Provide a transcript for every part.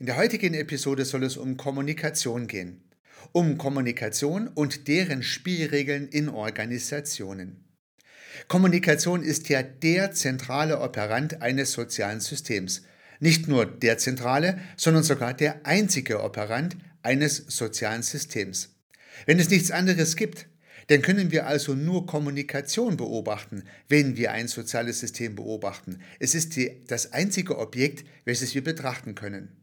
In der heutigen Episode soll es um Kommunikation gehen. Um Kommunikation und deren Spielregeln in Organisationen. Kommunikation ist ja der zentrale Operant eines sozialen Systems. Nicht nur der zentrale, sondern sogar der einzige Operant eines sozialen Systems. Wenn es nichts anderes gibt, dann können wir also nur Kommunikation beobachten, wenn wir ein soziales System beobachten. Es ist die, das einzige Objekt, welches wir betrachten können.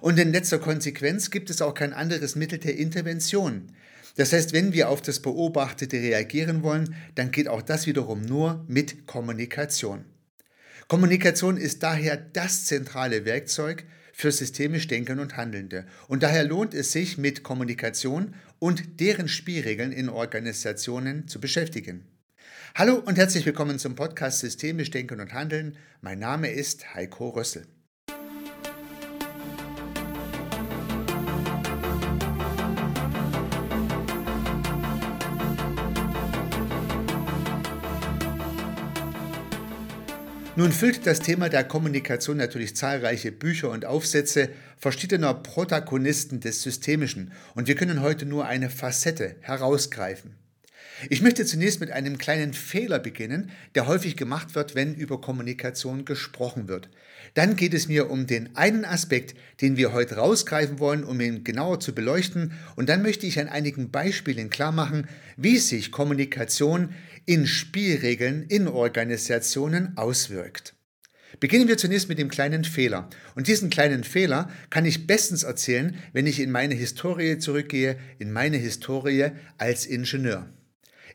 Und in letzter Konsequenz gibt es auch kein anderes Mittel der Intervention. Das heißt, wenn wir auf das Beobachtete reagieren wollen, dann geht auch das wiederum nur mit Kommunikation. Kommunikation ist daher das zentrale Werkzeug für systemisch Denken und Handelnde. Und daher lohnt es sich, mit Kommunikation und deren Spielregeln in Organisationen zu beschäftigen. Hallo und herzlich willkommen zum Podcast Systemisch Denken und Handeln. Mein Name ist Heiko Rössel. Nun füllt das Thema der Kommunikation natürlich zahlreiche Bücher und Aufsätze verschiedener Protagonisten des Systemischen und wir können heute nur eine Facette herausgreifen. Ich möchte zunächst mit einem kleinen Fehler beginnen, der häufig gemacht wird, wenn über Kommunikation gesprochen wird. Dann geht es mir um den einen Aspekt, den wir heute rausgreifen wollen, um ihn genauer zu beleuchten. Und dann möchte ich an einigen Beispielen klar machen, wie sich Kommunikation in Spielregeln in Organisationen auswirkt. Beginnen wir zunächst mit dem kleinen Fehler. Und diesen kleinen Fehler kann ich bestens erzählen, wenn ich in meine Historie zurückgehe, in meine Historie als Ingenieur.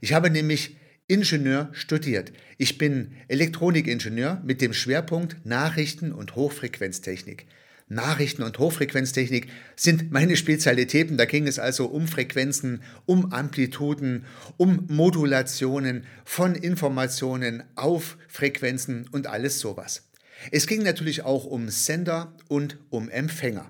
Ich habe nämlich Ingenieur studiert. Ich bin Elektronikingenieur mit dem Schwerpunkt Nachrichten- und Hochfrequenztechnik. Nachrichten- und Hochfrequenztechnik sind meine Spezialitäten. Da ging es also um Frequenzen, um Amplituden, um Modulationen von Informationen auf Frequenzen und alles sowas. Es ging natürlich auch um Sender und um Empfänger.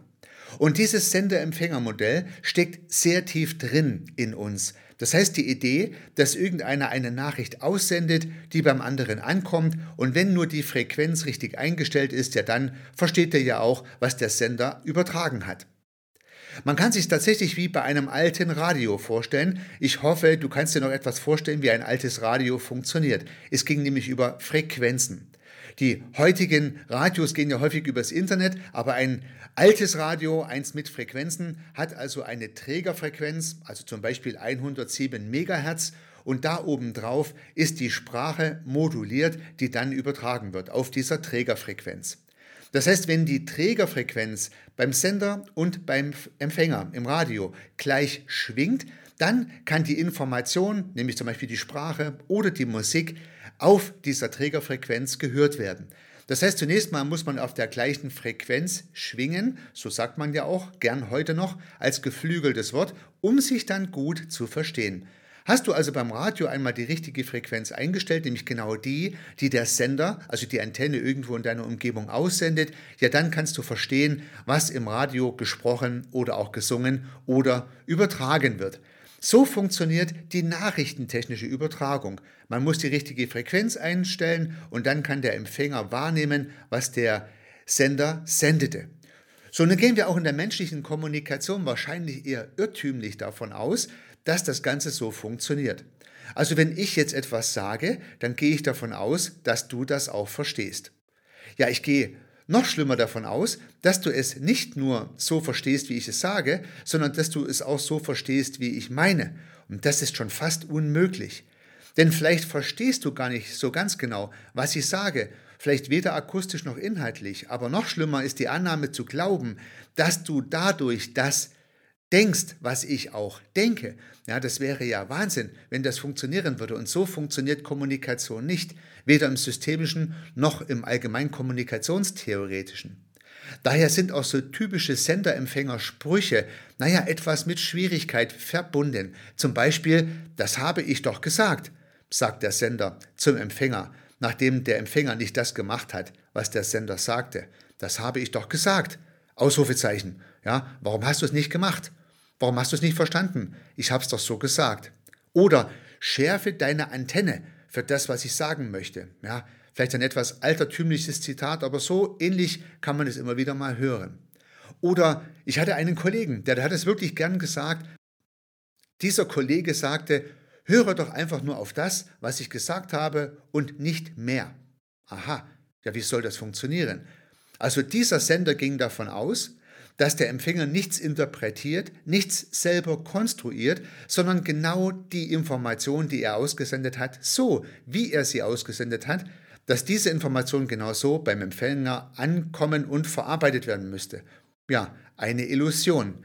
Und dieses Sender-Empfänger-Modell steckt sehr tief drin in uns. Das heißt die Idee, dass irgendeiner eine Nachricht aussendet, die beim anderen ankommt und wenn nur die Frequenz richtig eingestellt ist, ja dann versteht er ja auch, was der Sender übertragen hat. Man kann sich tatsächlich wie bei einem alten Radio vorstellen. Ich hoffe, du kannst dir noch etwas vorstellen, wie ein altes Radio funktioniert. Es ging nämlich über Frequenzen. Die heutigen Radios gehen ja häufig übers Internet, aber ein altes Radio, eins mit Frequenzen, hat also eine Trägerfrequenz, also zum Beispiel 107 Megahertz und da oben drauf ist die Sprache moduliert, die dann übertragen wird auf dieser Trägerfrequenz. Das heißt, wenn die Trägerfrequenz beim Sender und beim Empfänger im Radio gleich schwingt, dann kann die Information, nämlich zum Beispiel die Sprache oder die Musik, auf dieser Trägerfrequenz gehört werden. Das heißt, zunächst mal muss man auf der gleichen Frequenz schwingen, so sagt man ja auch gern heute noch als geflügeltes Wort, um sich dann gut zu verstehen. Hast du also beim Radio einmal die richtige Frequenz eingestellt, nämlich genau die, die der Sender, also die Antenne irgendwo in deiner Umgebung aussendet, ja dann kannst du verstehen, was im Radio gesprochen oder auch gesungen oder übertragen wird. So funktioniert die nachrichtentechnische Übertragung. Man muss die richtige Frequenz einstellen und dann kann der Empfänger wahrnehmen, was der Sender sendete. So, nun gehen wir auch in der menschlichen Kommunikation wahrscheinlich eher irrtümlich davon aus, dass das Ganze so funktioniert. Also wenn ich jetzt etwas sage, dann gehe ich davon aus, dass du das auch verstehst. Ja, ich gehe noch schlimmer davon aus, dass du es nicht nur so verstehst, wie ich es sage, sondern dass du es auch so verstehst, wie ich meine. Und das ist schon fast unmöglich. Denn vielleicht verstehst du gar nicht so ganz genau, was ich sage, vielleicht weder akustisch noch inhaltlich, aber noch schlimmer ist die Annahme zu glauben, dass du dadurch das denkst, was ich auch denke. Ja, das wäre ja Wahnsinn, wenn das funktionieren würde. Und so funktioniert Kommunikation nicht, weder im systemischen noch im allgemein kommunikationstheoretischen. Daher sind auch so typische Senderempfänger-Sprüche, naja, etwas mit Schwierigkeit verbunden. Zum Beispiel, das habe ich doch gesagt, sagt der Sender zum Empfänger, nachdem der Empfänger nicht das gemacht hat, was der Sender sagte. Das habe ich doch gesagt. Ausrufezeichen. Ja, warum hast du es nicht gemacht? Warum hast du es nicht verstanden? Ich habe es doch so gesagt. Oder schärfe deine Antenne für das, was ich sagen möchte. Ja, vielleicht ein etwas altertümliches Zitat, aber so ähnlich kann man es immer wieder mal hören. Oder ich hatte einen Kollegen, der, der hat es wirklich gern gesagt. Dieser Kollege sagte, höre doch einfach nur auf das, was ich gesagt habe und nicht mehr. Aha, ja, wie soll das funktionieren? Also dieser Sender ging davon aus, dass der Empfänger nichts interpretiert, nichts selber konstruiert, sondern genau die Information, die er ausgesendet hat, so wie er sie ausgesendet hat, dass diese Information genau so beim Empfänger ankommen und verarbeitet werden müsste. Ja, eine Illusion.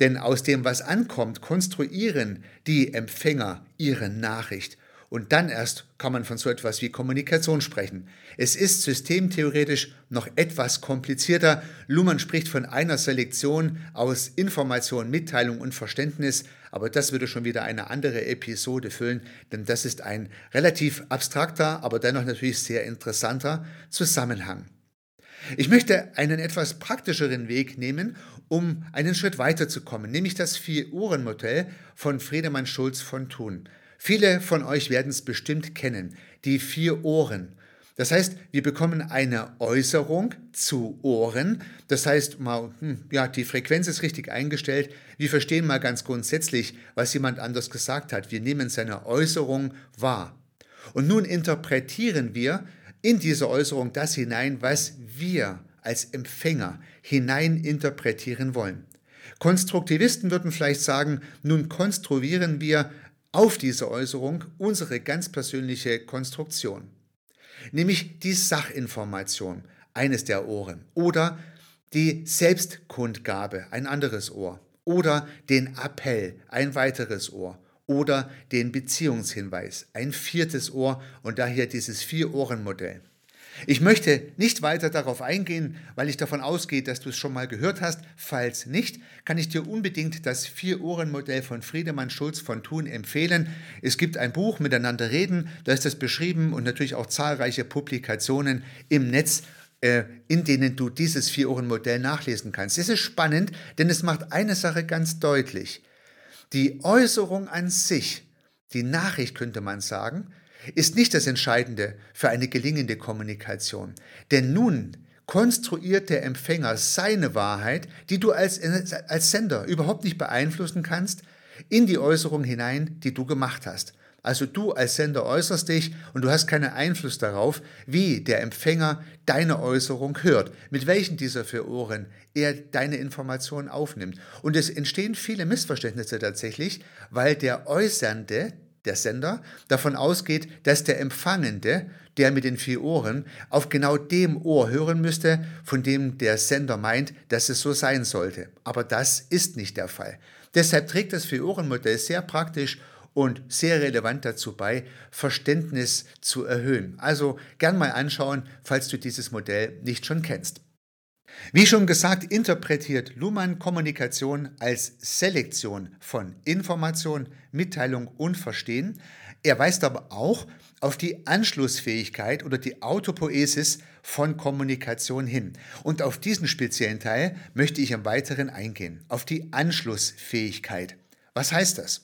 Denn aus dem, was ankommt, konstruieren die Empfänger ihre Nachricht. Und dann erst kann man von so etwas wie Kommunikation sprechen. Es ist systemtheoretisch noch etwas komplizierter. Luhmann spricht von einer Selektion aus Information, Mitteilung und Verständnis, aber das würde schon wieder eine andere Episode füllen, denn das ist ein relativ abstrakter, aber dennoch natürlich sehr interessanter Zusammenhang. Ich möchte einen etwas praktischeren Weg nehmen, um einen Schritt weiterzukommen, nämlich das Vier-Uhren-Modell von Friedemann Schulz von Thun. Viele von euch werden es bestimmt kennen, die vier Ohren. Das heißt, wir bekommen eine Äußerung zu Ohren. Das heißt, mal, hm, ja, die Frequenz ist richtig eingestellt. Wir verstehen mal ganz grundsätzlich, was jemand anders gesagt hat. Wir nehmen seine Äußerung wahr. Und nun interpretieren wir in diese Äußerung das hinein, was wir als Empfänger hineininterpretieren wollen. Konstruktivisten würden vielleicht sagen, nun konstruieren wir auf diese Äußerung unsere ganz persönliche Konstruktion, nämlich die Sachinformation, eines der Ohren, oder die Selbstkundgabe, ein anderes Ohr, oder den Appell, ein weiteres Ohr, oder den Beziehungshinweis, ein viertes Ohr und daher dieses Vier-Ohren-Modell. Ich möchte nicht weiter darauf eingehen, weil ich davon ausgehe, dass du es schon mal gehört hast. Falls nicht, kann ich dir unbedingt das Vier-Ohren-Modell von Friedemann Schulz von Thun empfehlen. Es gibt ein Buch Miteinander reden, da ist das beschrieben und natürlich auch zahlreiche Publikationen im Netz, äh, in denen du dieses Vier-Ohren-Modell nachlesen kannst. Es ist spannend, denn es macht eine Sache ganz deutlich. Die Äußerung an sich, die Nachricht könnte man sagen, ist nicht das Entscheidende für eine gelingende Kommunikation. Denn nun konstruiert der Empfänger seine Wahrheit, die du als, als Sender überhaupt nicht beeinflussen kannst, in die Äußerung hinein, die du gemacht hast. Also du als Sender äußerst dich und du hast keinen Einfluss darauf, wie der Empfänger deine Äußerung hört, mit welchen dieser vier Ohren er deine Information aufnimmt. Und es entstehen viele Missverständnisse tatsächlich, weil der Äußernde, der Sender, davon ausgeht, dass der Empfangende, der mit den vier Ohren, auf genau dem Ohr hören müsste, von dem der Sender meint, dass es so sein sollte. Aber das ist nicht der Fall. Deshalb trägt das Vier-Ohren-Modell sehr praktisch und sehr relevant dazu bei, Verständnis zu erhöhen. Also gern mal anschauen, falls du dieses Modell nicht schon kennst. Wie schon gesagt, interpretiert Luhmann Kommunikation als Selektion von Information, Mitteilung und Verstehen. Er weist aber auch auf die Anschlussfähigkeit oder die Autopoesis von Kommunikation hin. Und auf diesen speziellen Teil möchte ich im Weiteren eingehen, auf die Anschlussfähigkeit. Was heißt das?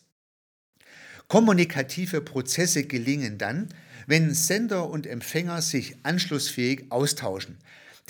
Kommunikative Prozesse gelingen dann, wenn Sender und Empfänger sich anschlussfähig austauschen.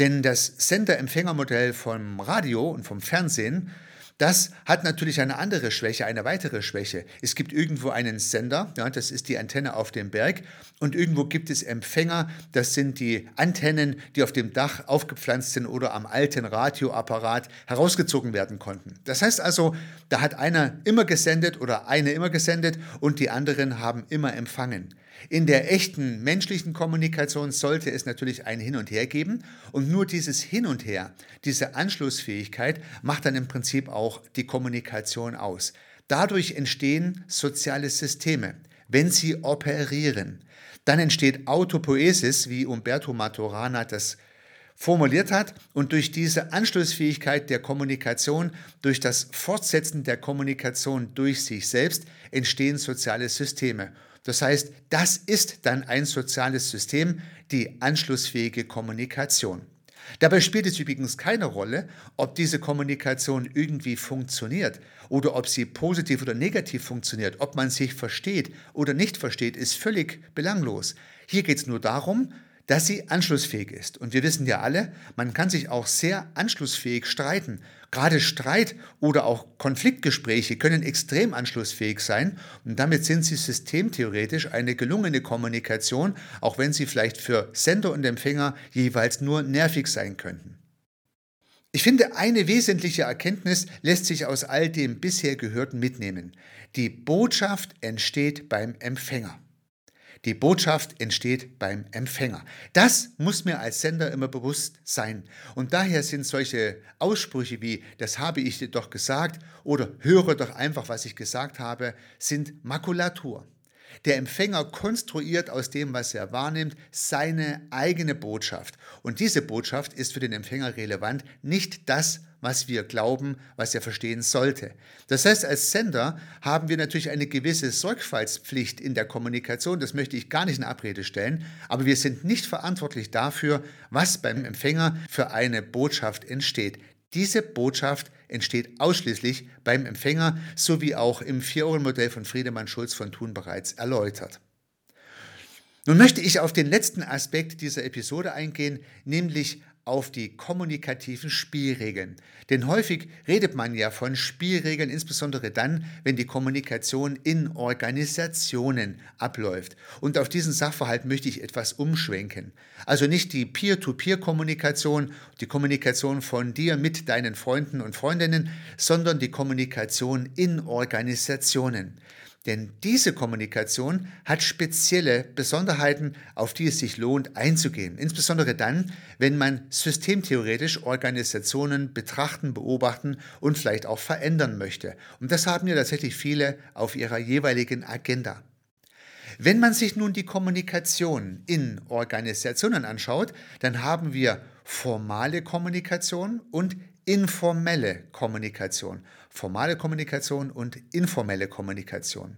Denn das Sender-Empfänger-Modell vom Radio und vom Fernsehen, das hat natürlich eine andere Schwäche, eine weitere Schwäche. Es gibt irgendwo einen Sender, ja, das ist die Antenne auf dem Berg, und irgendwo gibt es Empfänger, das sind die Antennen, die auf dem Dach aufgepflanzt sind oder am alten Radioapparat herausgezogen werden konnten. Das heißt also, da hat einer immer gesendet oder eine immer gesendet und die anderen haben immer empfangen. In der echten menschlichen Kommunikation sollte es natürlich ein Hin und Her geben und nur dieses Hin und Her, diese Anschlussfähigkeit macht dann im Prinzip auch die Kommunikation aus. Dadurch entstehen soziale Systeme, wenn sie operieren. Dann entsteht Autopoesis, wie Umberto Maturana das formuliert hat und durch diese Anschlussfähigkeit der Kommunikation, durch das Fortsetzen der Kommunikation durch sich selbst entstehen soziale Systeme. Das heißt, das ist dann ein soziales System, die anschlussfähige Kommunikation. Dabei spielt es übrigens keine Rolle, ob diese Kommunikation irgendwie funktioniert oder ob sie positiv oder negativ funktioniert, ob man sich versteht oder nicht versteht, ist völlig belanglos. Hier geht es nur darum, dass sie anschlussfähig ist. Und wir wissen ja alle, man kann sich auch sehr anschlussfähig streiten. Gerade Streit oder auch Konfliktgespräche können extrem anschlussfähig sein und damit sind sie systemtheoretisch eine gelungene Kommunikation, auch wenn sie vielleicht für Sender und Empfänger jeweils nur nervig sein könnten. Ich finde, eine wesentliche Erkenntnis lässt sich aus all dem bisher Gehörten mitnehmen. Die Botschaft entsteht beim Empfänger. Die Botschaft entsteht beim Empfänger. Das muss mir als Sender immer bewusst sein. Und daher sind solche Aussprüche wie, das habe ich dir doch gesagt oder höre doch einfach, was ich gesagt habe, sind Makulatur. Der Empfänger konstruiert aus dem, was er wahrnimmt, seine eigene Botschaft. Und diese Botschaft ist für den Empfänger relevant, nicht das, was wir glauben, was er verstehen sollte. Das heißt, als Sender haben wir natürlich eine gewisse Sorgfaltspflicht in der Kommunikation, das möchte ich gar nicht in Abrede stellen, aber wir sind nicht verantwortlich dafür, was beim Empfänger für eine Botschaft entsteht. Diese Botschaft entsteht ausschließlich beim Empfänger, so wie auch im Vier-Ohren-Modell von Friedemann Schulz von Thun bereits erläutert. Nun möchte ich auf den letzten Aspekt dieser Episode eingehen, nämlich auf die kommunikativen Spielregeln. Denn häufig redet man ja von Spielregeln, insbesondere dann, wenn die Kommunikation in Organisationen abläuft. Und auf diesen Sachverhalt möchte ich etwas umschwenken. Also nicht die Peer-to-Peer-Kommunikation, die Kommunikation von dir mit deinen Freunden und Freundinnen, sondern die Kommunikation in Organisationen. Denn diese Kommunikation hat spezielle Besonderheiten, auf die es sich lohnt einzugehen. Insbesondere dann, wenn man systemtheoretisch Organisationen betrachten, beobachten und vielleicht auch verändern möchte. Und das haben ja tatsächlich viele auf ihrer jeweiligen Agenda. Wenn man sich nun die Kommunikation in Organisationen anschaut, dann haben wir formale Kommunikation und informelle Kommunikation. Formale Kommunikation und informelle Kommunikation.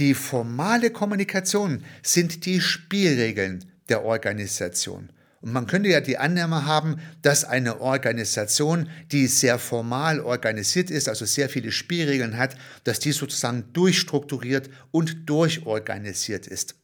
Die formale Kommunikation sind die Spielregeln der Organisation. Und man könnte ja die Annahme haben, dass eine Organisation, die sehr formal organisiert ist, also sehr viele Spielregeln hat, dass die sozusagen durchstrukturiert und durchorganisiert ist.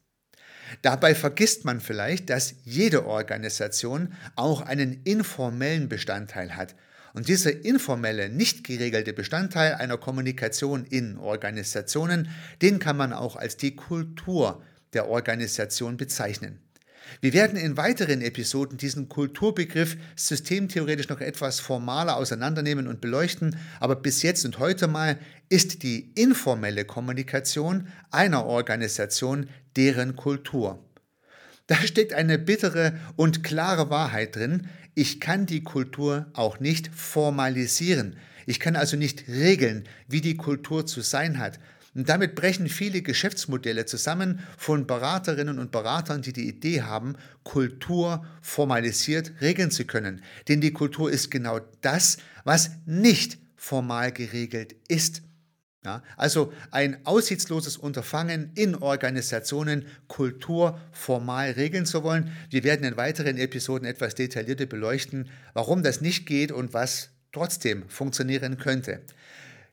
Dabei vergisst man vielleicht, dass jede Organisation auch einen informellen Bestandteil hat. Und dieser informelle, nicht geregelte Bestandteil einer Kommunikation in Organisationen, den kann man auch als die Kultur der Organisation bezeichnen. Wir werden in weiteren Episoden diesen Kulturbegriff systemtheoretisch noch etwas formaler auseinandernehmen und beleuchten, aber bis jetzt und heute mal ist die informelle Kommunikation einer Organisation deren Kultur. Da steckt eine bittere und klare Wahrheit drin. Ich kann die Kultur auch nicht formalisieren. Ich kann also nicht regeln, wie die Kultur zu sein hat. Und damit brechen viele Geschäftsmodelle zusammen von Beraterinnen und Beratern, die die Idee haben, Kultur formalisiert regeln zu können. Denn die Kultur ist genau das, was nicht formal geregelt ist. Ja, also ein aussichtsloses Unterfangen in Organisationen Kultur formal regeln zu wollen. Wir werden in weiteren Episoden etwas detaillierter beleuchten, warum das nicht geht und was trotzdem funktionieren könnte.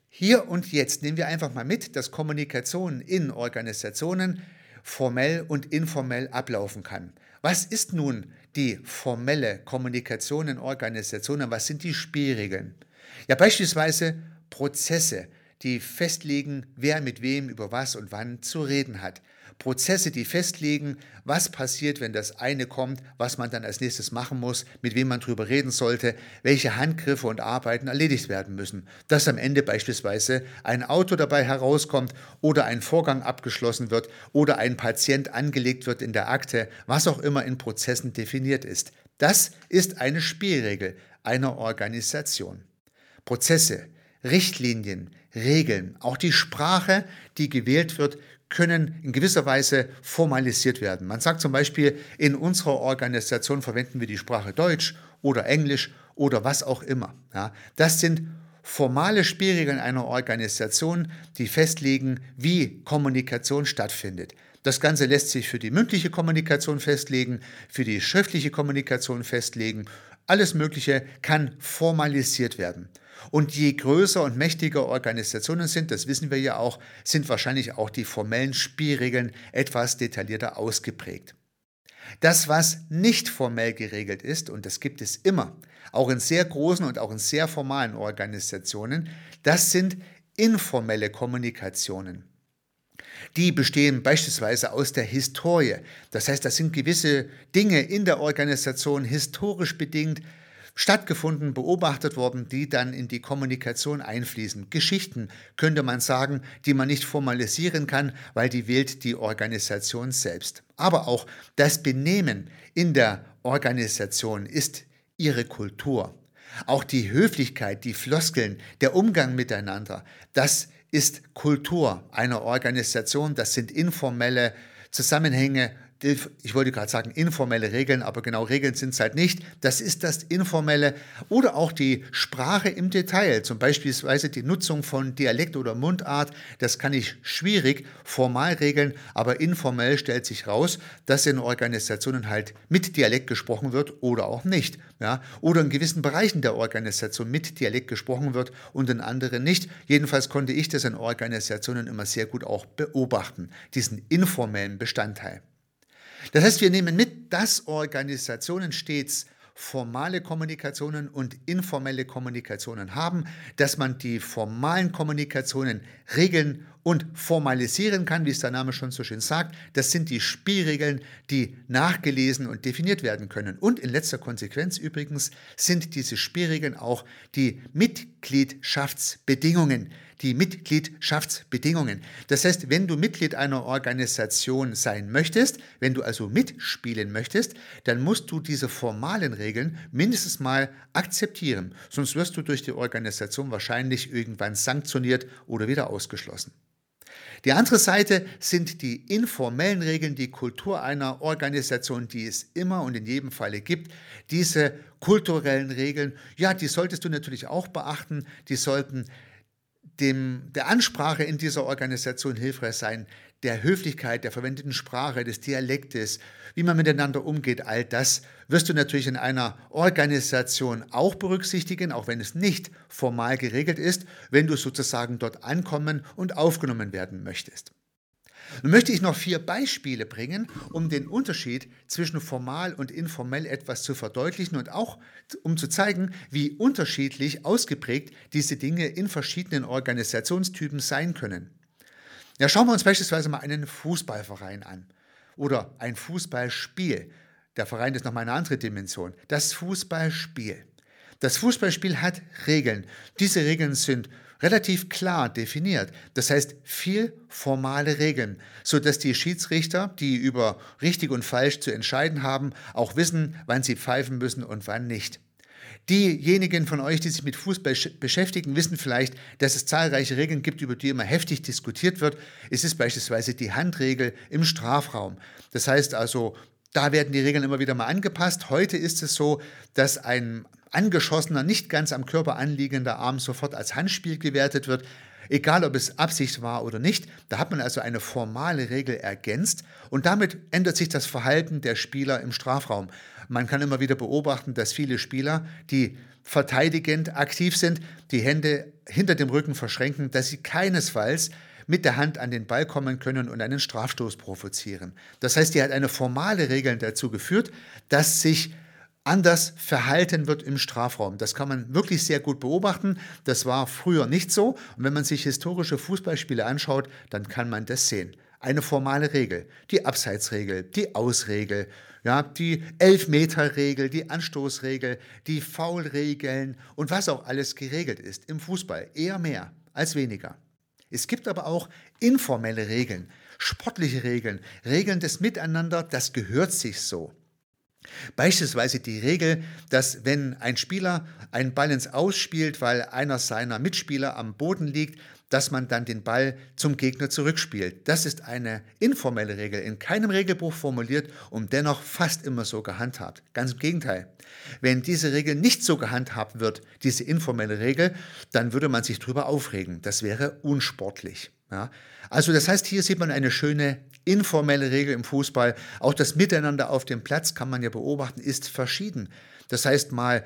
Hier und jetzt nehmen wir einfach mal mit, dass Kommunikation in Organisationen formell und informell ablaufen kann. Was ist nun die formelle Kommunikation in Organisationen? Was sind die Spielregeln? Ja, beispielsweise Prozesse die festlegen, wer mit wem über was und wann zu reden hat. Prozesse, die festlegen, was passiert, wenn das eine kommt, was man dann als nächstes machen muss, mit wem man drüber reden sollte, welche Handgriffe und Arbeiten erledigt werden müssen. Dass am Ende beispielsweise ein Auto dabei herauskommt oder ein Vorgang abgeschlossen wird oder ein Patient angelegt wird in der Akte, was auch immer in Prozessen definiert ist. Das ist eine Spielregel einer Organisation. Prozesse, Richtlinien, Regeln, auch die Sprache, die gewählt wird, können in gewisser Weise formalisiert werden. Man sagt zum Beispiel, in unserer Organisation verwenden wir die Sprache Deutsch oder Englisch oder was auch immer. Ja, das sind formale Spielregeln einer Organisation, die festlegen, wie Kommunikation stattfindet. Das Ganze lässt sich für die mündliche Kommunikation festlegen, für die schriftliche Kommunikation festlegen. Alles Mögliche kann formalisiert werden. Und je größer und mächtiger Organisationen sind, das wissen wir ja auch, sind wahrscheinlich auch die formellen Spielregeln etwas detaillierter ausgeprägt. Das, was nicht formell geregelt ist, und das gibt es immer, auch in sehr großen und auch in sehr formalen Organisationen, das sind informelle Kommunikationen. Die bestehen beispielsweise aus der Historie. Das heißt, das sind gewisse Dinge in der Organisation historisch bedingt stattgefunden, beobachtet worden, die dann in die Kommunikation einfließen. Geschichten könnte man sagen, die man nicht formalisieren kann, weil die wählt die Organisation selbst. Aber auch das Benehmen in der Organisation ist ihre Kultur. Auch die Höflichkeit, die Floskeln, der Umgang miteinander, das ist Kultur einer Organisation, das sind informelle Zusammenhänge ich wollte gerade sagen informelle Regeln, aber genau Regeln sind es halt nicht. Das ist das informelle oder auch die Sprache im Detail, zum Beispiel die Nutzung von Dialekt oder Mundart. Das kann ich schwierig formal regeln, aber informell stellt sich raus, dass in Organisationen halt mit Dialekt gesprochen wird oder auch nicht. Ja? Oder in gewissen Bereichen der Organisation mit Dialekt gesprochen wird und in anderen nicht. Jedenfalls konnte ich das in Organisationen immer sehr gut auch beobachten, diesen informellen Bestandteil. Das heißt, wir nehmen mit, dass Organisationen stets formale Kommunikationen und informelle Kommunikationen haben, dass man die formalen Kommunikationen regeln und formalisieren kann, wie es der Name schon so schön sagt. Das sind die Spielregeln, die nachgelesen und definiert werden können. Und in letzter Konsequenz übrigens sind diese Spielregeln auch die Mitgliedschaftsbedingungen, die Mitgliedschaftsbedingungen. Das heißt, wenn du Mitglied einer Organisation sein möchtest, wenn du also mitspielen möchtest, dann musst du diese formalen Regeln mindestens mal akzeptieren. Sonst wirst du durch die Organisation wahrscheinlich irgendwann sanktioniert oder wieder ausgeschlossen. Die andere Seite sind die informellen Regeln, die Kultur einer Organisation, die es immer und in jedem Falle gibt. Diese kulturellen Regeln, ja, die solltest du natürlich auch beachten. Die sollten dem, der Ansprache in dieser Organisation hilfreich sein, der Höflichkeit, der verwendeten Sprache, des Dialektes, wie man miteinander umgeht, all das wirst du natürlich in einer Organisation auch berücksichtigen, auch wenn es nicht formal geregelt ist, wenn du sozusagen dort ankommen und aufgenommen werden möchtest. Nun möchte ich noch vier Beispiele bringen, um den Unterschied zwischen formal und informell etwas zu verdeutlichen und auch um zu zeigen, wie unterschiedlich ausgeprägt diese Dinge in verschiedenen Organisationstypen sein können. Ja, schauen wir uns beispielsweise mal einen Fußballverein an oder ein Fußballspiel. Der Verein ist nochmal eine andere Dimension. Das Fußballspiel. Das Fußballspiel hat Regeln. Diese Regeln sind relativ klar definiert. Das heißt, viel formale Regeln, sodass die Schiedsrichter, die über richtig und falsch zu entscheiden haben, auch wissen, wann sie pfeifen müssen und wann nicht. Diejenigen von euch, die sich mit Fußball beschäftigen, wissen vielleicht, dass es zahlreiche Regeln gibt, über die immer heftig diskutiert wird. Es ist beispielsweise die Handregel im Strafraum. Das heißt also, da werden die Regeln immer wieder mal angepasst. Heute ist es so, dass ein angeschossener, nicht ganz am Körper anliegender Arm sofort als Handspiel gewertet wird, egal ob es Absicht war oder nicht. Da hat man also eine formale Regel ergänzt und damit ändert sich das Verhalten der Spieler im Strafraum. Man kann immer wieder beobachten, dass viele Spieler, die verteidigend aktiv sind, die Hände hinter dem Rücken verschränken, dass sie keinesfalls mit der Hand an den Ball kommen können und einen Strafstoß provozieren. Das heißt, die hat eine formale Regel dazu geführt, dass sich anders verhalten wird im Strafraum. Das kann man wirklich sehr gut beobachten. Das war früher nicht so. Und wenn man sich historische Fußballspiele anschaut, dann kann man das sehen. Eine formale Regel, die Abseitsregel, die Ausregel, ja, die Elfmeterregel, die Anstoßregel, die Foulregeln und was auch alles geregelt ist im Fußball. Eher mehr als weniger. Es gibt aber auch informelle Regeln, sportliche Regeln, Regeln des Miteinander, das gehört sich so. Beispielsweise die Regel, dass wenn ein Spieler einen Ball ins Ausspielt, weil einer seiner Mitspieler am Boden liegt, dass man dann den Ball zum Gegner zurückspielt. Das ist eine informelle Regel, in keinem Regelbuch formuliert und dennoch fast immer so gehandhabt. Ganz im Gegenteil. Wenn diese Regel nicht so gehandhabt wird, diese informelle Regel, dann würde man sich darüber aufregen. Das wäre unsportlich. Ja? Also das heißt, hier sieht man eine schöne informelle Regel im Fußball. Auch das Miteinander auf dem Platz kann man ja beobachten, ist verschieden. Das heißt mal,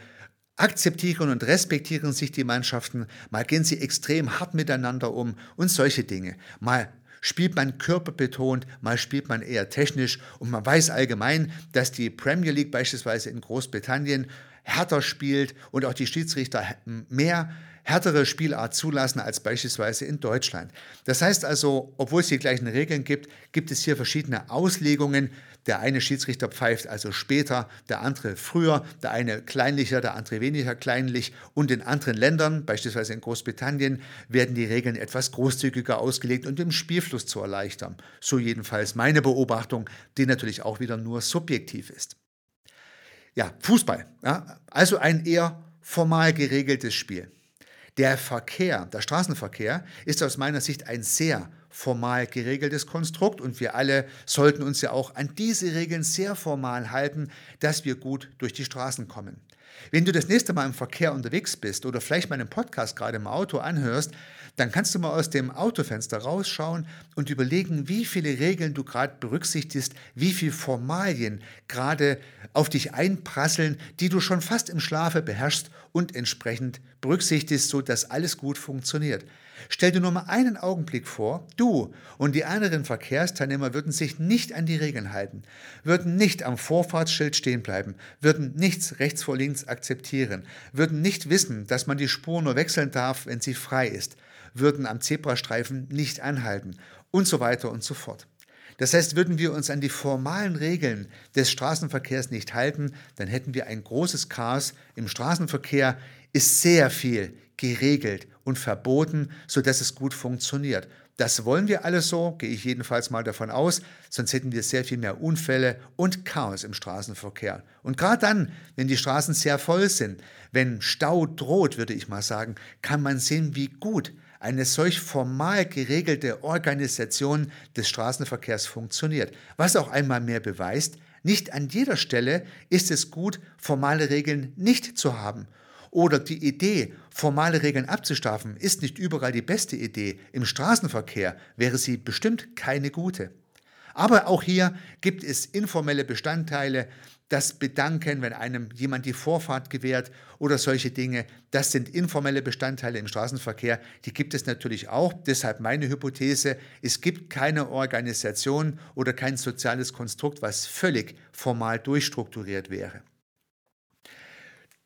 akzeptieren und respektieren sich die Mannschaften, mal gehen sie extrem hart miteinander um und solche Dinge. Mal spielt man körperbetont, mal spielt man eher technisch und man weiß allgemein, dass die Premier League beispielsweise in Großbritannien härter spielt und auch die Schiedsrichter mehr härtere Spielart zulassen als beispielsweise in Deutschland. Das heißt also, obwohl es die gleichen Regeln gibt, gibt es hier verschiedene Auslegungen. Der eine Schiedsrichter pfeift also später, der andere früher, der eine kleinlicher, der andere weniger kleinlich. Und in anderen Ländern, beispielsweise in Großbritannien, werden die Regeln etwas großzügiger ausgelegt, um den Spielfluss zu erleichtern. So jedenfalls meine Beobachtung, die natürlich auch wieder nur subjektiv ist. Ja, Fußball. Ja, also ein eher formal geregeltes Spiel. Der Verkehr, der Straßenverkehr, ist aus meiner Sicht ein sehr formal geregeltes Konstrukt und wir alle sollten uns ja auch an diese Regeln sehr formal halten, dass wir gut durch die Straßen kommen. Wenn du das nächste Mal im Verkehr unterwegs bist oder vielleicht meinen Podcast gerade im Auto anhörst, dann kannst du mal aus dem Autofenster rausschauen und überlegen, wie viele Regeln du gerade berücksichtigst, wie viele Formalien gerade auf dich einprasseln, die du schon fast im Schlafe beherrschst und entsprechend berücksichtigst, sodass alles gut funktioniert. Stell dir nur mal einen Augenblick vor, du und die anderen Verkehrsteilnehmer würden sich nicht an die Regeln halten, würden nicht am Vorfahrtsschild stehen bleiben, würden nichts rechts vor links akzeptieren, würden nicht wissen, dass man die Spur nur wechseln darf, wenn sie frei ist, würden am Zebrastreifen nicht anhalten und so weiter und so fort. Das heißt, würden wir uns an die formalen Regeln des Straßenverkehrs nicht halten, dann hätten wir ein großes Chaos. Im Straßenverkehr ist sehr viel geregelt und verboten, sodass es gut funktioniert. Das wollen wir alles so, gehe ich jedenfalls mal davon aus, sonst hätten wir sehr viel mehr Unfälle und Chaos im Straßenverkehr. Und gerade dann, wenn die Straßen sehr voll sind, wenn Stau droht, würde ich mal sagen, kann man sehen, wie gut eine solch formal geregelte Organisation des Straßenverkehrs funktioniert. Was auch einmal mehr beweist, nicht an jeder Stelle ist es gut, formale Regeln nicht zu haben. Oder die Idee, formale Regeln abzustaffen, ist nicht überall die beste Idee. Im Straßenverkehr wäre sie bestimmt keine gute. Aber auch hier gibt es informelle Bestandteile, das Bedanken, wenn einem jemand die Vorfahrt gewährt oder solche Dinge, das sind informelle Bestandteile im Straßenverkehr, die gibt es natürlich auch. Deshalb meine Hypothese, es gibt keine Organisation oder kein soziales Konstrukt, was völlig formal durchstrukturiert wäre.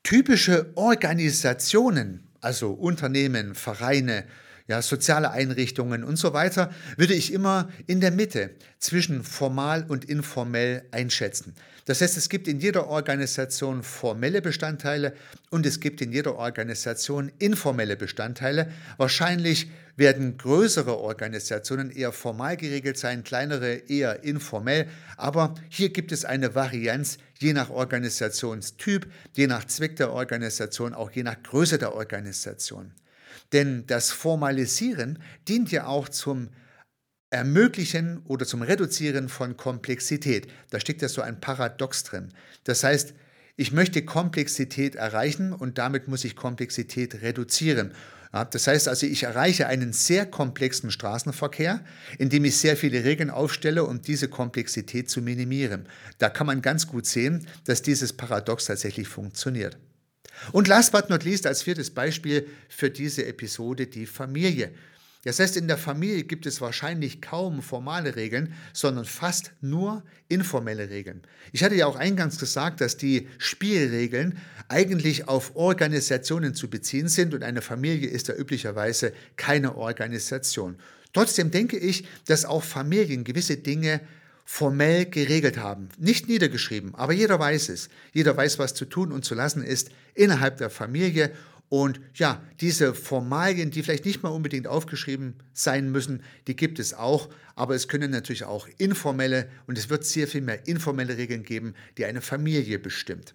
Typische Organisationen, also Unternehmen, Vereine, ja, soziale Einrichtungen und so weiter, würde ich immer in der Mitte zwischen formal und informell einschätzen. Das heißt, es gibt in jeder Organisation formelle Bestandteile und es gibt in jeder Organisation informelle Bestandteile. Wahrscheinlich werden größere Organisationen eher formal geregelt sein, kleinere eher informell, aber hier gibt es eine Varianz je nach Organisationstyp, je nach Zweck der Organisation, auch je nach Größe der Organisation. Denn das Formalisieren dient ja auch zum Ermöglichen oder zum Reduzieren von Komplexität. Da steckt ja so ein Paradox drin. Das heißt, ich möchte Komplexität erreichen und damit muss ich Komplexität reduzieren. Das heißt also, ich erreiche einen sehr komplexen Straßenverkehr, indem ich sehr viele Regeln aufstelle, um diese Komplexität zu minimieren. Da kann man ganz gut sehen, dass dieses Paradox tatsächlich funktioniert. Und last but not least als viertes Beispiel für diese Episode die Familie. Das heißt, in der Familie gibt es wahrscheinlich kaum formale Regeln, sondern fast nur informelle Regeln. Ich hatte ja auch eingangs gesagt, dass die Spielregeln eigentlich auf Organisationen zu beziehen sind und eine Familie ist ja üblicherweise keine Organisation. Trotzdem denke ich, dass auch Familien gewisse Dinge formell geregelt haben. Nicht niedergeschrieben, aber jeder weiß es. Jeder weiß, was zu tun und zu lassen ist innerhalb der Familie. Und ja, diese Formalien, die vielleicht nicht mal unbedingt aufgeschrieben sein müssen, die gibt es auch. Aber es können natürlich auch informelle und es wird sehr viel mehr informelle Regeln geben, die eine Familie bestimmt.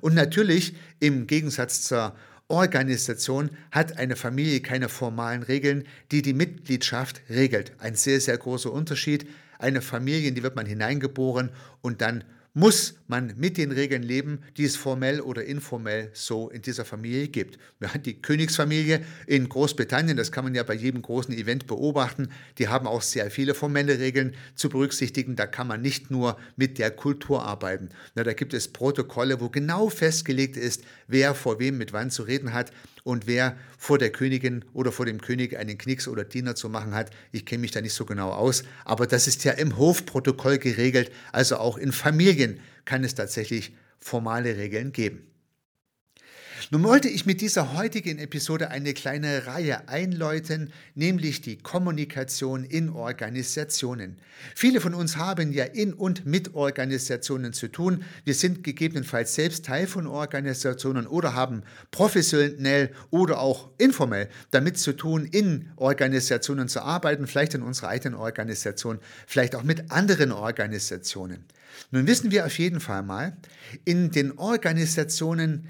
Und natürlich im Gegensatz zur Organisation hat eine Familie keine formalen Regeln, die die Mitgliedschaft regelt. Ein sehr, sehr großer Unterschied eine Familie, in die wird man hineingeboren und dann muss man mit den Regeln leben, die es formell oder informell so in dieser Familie gibt. Haben die Königsfamilie in Großbritannien, das kann man ja bei jedem großen Event beobachten, die haben auch sehr viele formelle Regeln zu berücksichtigen. Da kann man nicht nur mit der Kultur arbeiten. Na, da gibt es Protokolle, wo genau festgelegt ist, wer vor wem mit wann zu reden hat und wer vor der Königin oder vor dem König einen Knicks oder Diener zu machen hat. Ich kenne mich da nicht so genau aus, aber das ist ja im Hofprotokoll geregelt, also auch in Familien kann es tatsächlich formale Regeln geben. Nun wollte ich mit dieser heutigen Episode eine kleine Reihe einläuten, nämlich die Kommunikation in Organisationen. Viele von uns haben ja in und mit Organisationen zu tun. Wir sind gegebenenfalls selbst Teil von Organisationen oder haben professionell oder auch informell damit zu tun, in Organisationen zu arbeiten, vielleicht in unserer eigenen Organisation, vielleicht auch mit anderen Organisationen. Nun wissen wir auf jeden Fall mal, in den Organisationen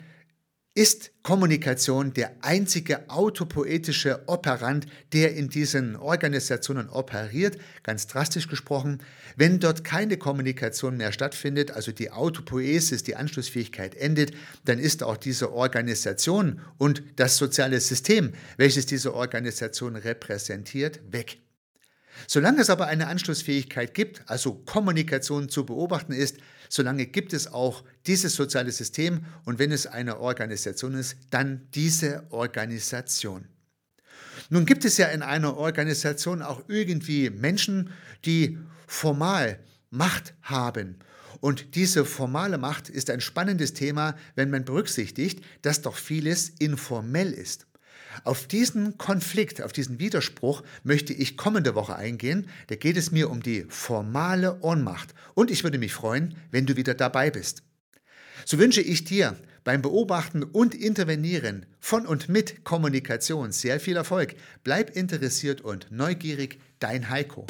ist Kommunikation der einzige autopoetische Operant, der in diesen Organisationen operiert, ganz drastisch gesprochen. Wenn dort keine Kommunikation mehr stattfindet, also die Autopoesis, die Anschlussfähigkeit endet, dann ist auch diese Organisation und das soziale System, welches diese Organisation repräsentiert, weg. Solange es aber eine Anschlussfähigkeit gibt, also Kommunikation zu beobachten ist, solange gibt es auch dieses soziale System und wenn es eine Organisation ist, dann diese Organisation. Nun gibt es ja in einer Organisation auch irgendwie Menschen, die formal Macht haben. Und diese formale Macht ist ein spannendes Thema, wenn man berücksichtigt, dass doch vieles informell ist. Auf diesen Konflikt, auf diesen Widerspruch möchte ich kommende Woche eingehen. Da geht es mir um die formale Ohnmacht. Und ich würde mich freuen, wenn du wieder dabei bist. So wünsche ich dir beim Beobachten und Intervenieren von und mit Kommunikation sehr viel Erfolg. Bleib interessiert und neugierig, dein Heiko.